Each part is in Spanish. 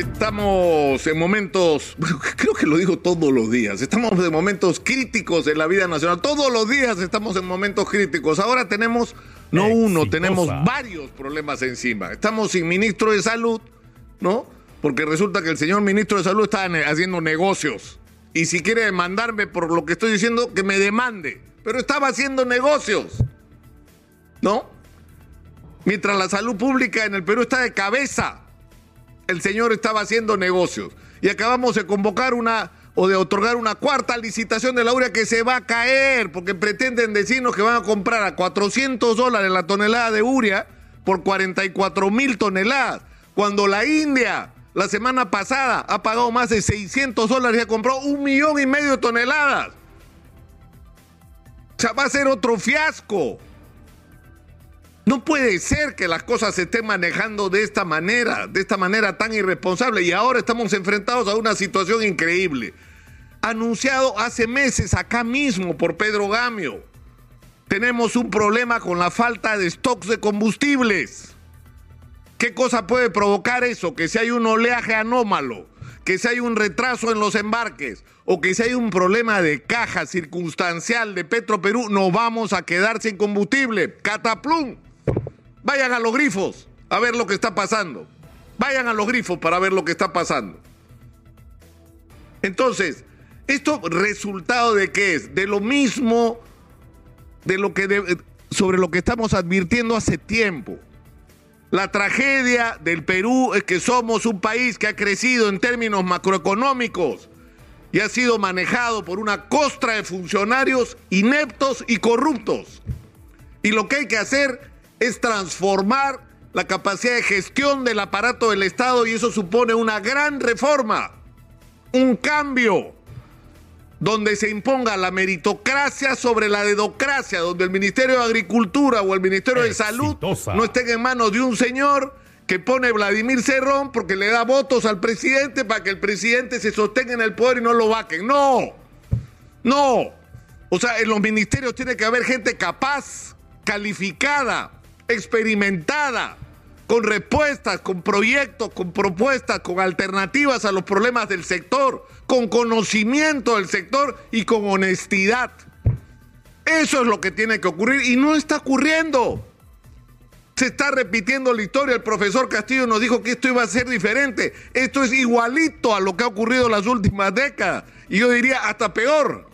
Estamos en momentos, creo que lo digo todos los días, estamos en momentos críticos en la vida nacional. Todos los días estamos en momentos críticos. Ahora tenemos, no uno, tenemos varios problemas encima. Estamos sin ministro de salud, ¿no? Porque resulta que el señor ministro de salud está haciendo negocios. Y si quiere demandarme por lo que estoy diciendo, que me demande. Pero estaba haciendo negocios, ¿no? Mientras la salud pública en el Perú está de cabeza el señor estaba haciendo negocios. Y acabamos de convocar una o de otorgar una cuarta licitación de la urea que se va a caer porque pretenden decirnos que van a comprar a 400 dólares la tonelada de urea por 44 mil toneladas. Cuando la India la semana pasada ha pagado más de 600 dólares y ha comprado un millón y medio de toneladas. O sea, va a ser otro fiasco. No puede ser que las cosas se estén manejando de esta manera, de esta manera tan irresponsable. Y ahora estamos enfrentados a una situación increíble. Anunciado hace meses acá mismo por Pedro Gamio. Tenemos un problema con la falta de stocks de combustibles. ¿Qué cosa puede provocar eso? Que si hay un oleaje anómalo, que si hay un retraso en los embarques o que si hay un problema de caja circunstancial de Petro Perú, nos vamos a quedar sin combustible. Cataplum. Vayan a los grifos a ver lo que está pasando. Vayan a los grifos para ver lo que está pasando. Entonces, ¿esto resultado de qué es? De lo mismo de lo que sobre lo que estamos advirtiendo hace tiempo. La tragedia del Perú es que somos un país que ha crecido en términos macroeconómicos y ha sido manejado por una costra de funcionarios ineptos y corruptos. Y lo que hay que hacer es transformar la capacidad de gestión del aparato del Estado y eso supone una gran reforma, un cambio donde se imponga la meritocracia sobre la dedocracia, donde el Ministerio de Agricultura o el Ministerio de Salud no estén en manos de un señor que pone Vladimir Cerrón porque le da votos al presidente para que el presidente se sostenga en el poder y no lo vaquen. No, no. O sea, en los ministerios tiene que haber gente capaz, calificada, experimentada, con respuestas, con proyectos, con propuestas, con alternativas a los problemas del sector, con conocimiento del sector y con honestidad. Eso es lo que tiene que ocurrir y no está ocurriendo. Se está repitiendo la historia. El profesor Castillo nos dijo que esto iba a ser diferente. Esto es igualito a lo que ha ocurrido en las últimas décadas. Y yo diría hasta peor.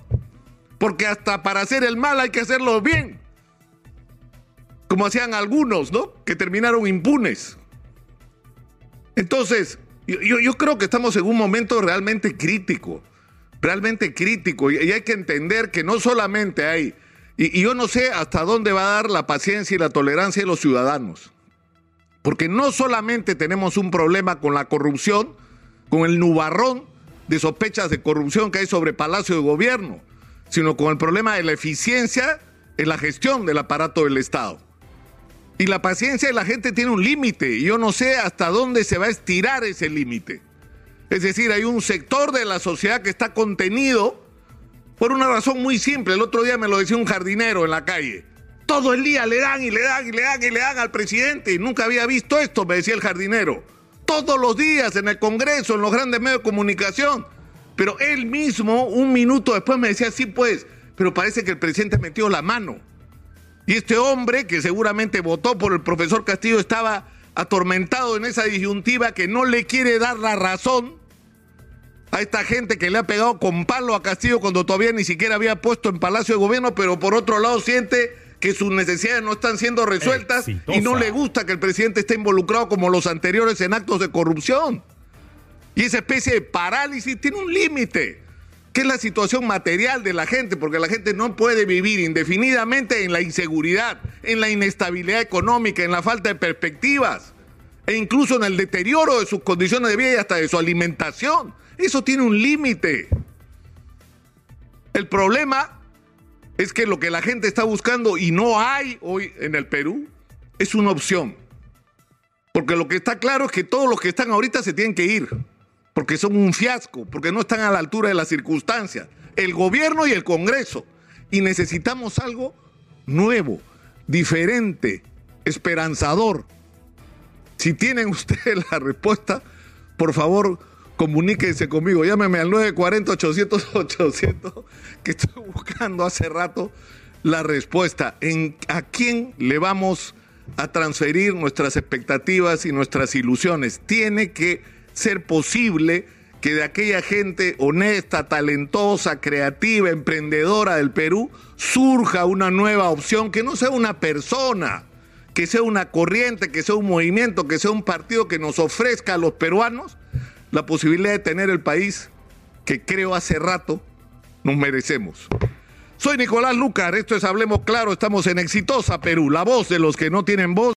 Porque hasta para hacer el mal hay que hacerlo bien como hacían algunos, ¿no? Que terminaron impunes. Entonces, yo, creo que estamos en un momento realmente crítico, realmente crítico, y, hay que entender que no solamente hay, y, y yo no sé hasta dónde va a dar la paciencia y la tolerancia de los ciudadanos, porque no solamente tenemos un problema con la corrupción, con el nubarrón de sospechas de corrupción que hay sobre Palacio de Gobierno, sino con el problema de la eficiencia en la gestión del aparato del Estado. Y la paciencia de la gente tiene un límite. Yo no sé hasta dónde se va a estirar ese límite. Es decir, hay un sector de la sociedad que está contenido por una razón muy simple. El otro día me lo decía un jardinero en la calle. Todo el día le dan y le dan y le dan y le dan al presidente. Y nunca había visto esto, me decía el jardinero. Todos los días en el Congreso, en los grandes medios de comunicación. Pero él mismo, un minuto después, me decía, sí, pues, pero parece que el presidente metió la mano. Y este hombre, que seguramente votó por el profesor Castillo, estaba atormentado en esa disyuntiva que no le quiere dar la razón a esta gente que le ha pegado con palo a Castillo cuando todavía ni siquiera había puesto en Palacio de Gobierno, pero por otro lado siente que sus necesidades no están siendo resueltas y no le gusta que el presidente esté involucrado como los anteriores en actos de corrupción. Y esa especie de parálisis tiene un límite que es la situación material de la gente, porque la gente no puede vivir indefinidamente en la inseguridad, en la inestabilidad económica, en la falta de perspectivas, e incluso en el deterioro de sus condiciones de vida y hasta de su alimentación. Eso tiene un límite. El problema es que lo que la gente está buscando y no hay hoy en el Perú es una opción. Porque lo que está claro es que todos los que están ahorita se tienen que ir porque son un fiasco, porque no están a la altura de las circunstancias, el gobierno y el Congreso. Y necesitamos algo nuevo, diferente, esperanzador. Si tienen ustedes la respuesta, por favor, comuníquense conmigo. Llámeme al 940-800-800, que estoy buscando hace rato la respuesta. En, ¿A quién le vamos a transferir nuestras expectativas y nuestras ilusiones? Tiene que ser posible que de aquella gente honesta, talentosa, creativa, emprendedora del Perú, surja una nueva opción que no sea una persona, que sea una corriente, que sea un movimiento, que sea un partido que nos ofrezca a los peruanos la posibilidad de tener el país que creo hace rato nos merecemos. Soy Nicolás Lucar, esto es Hablemos Claro, estamos en Exitosa Perú, la voz de los que no tienen voz.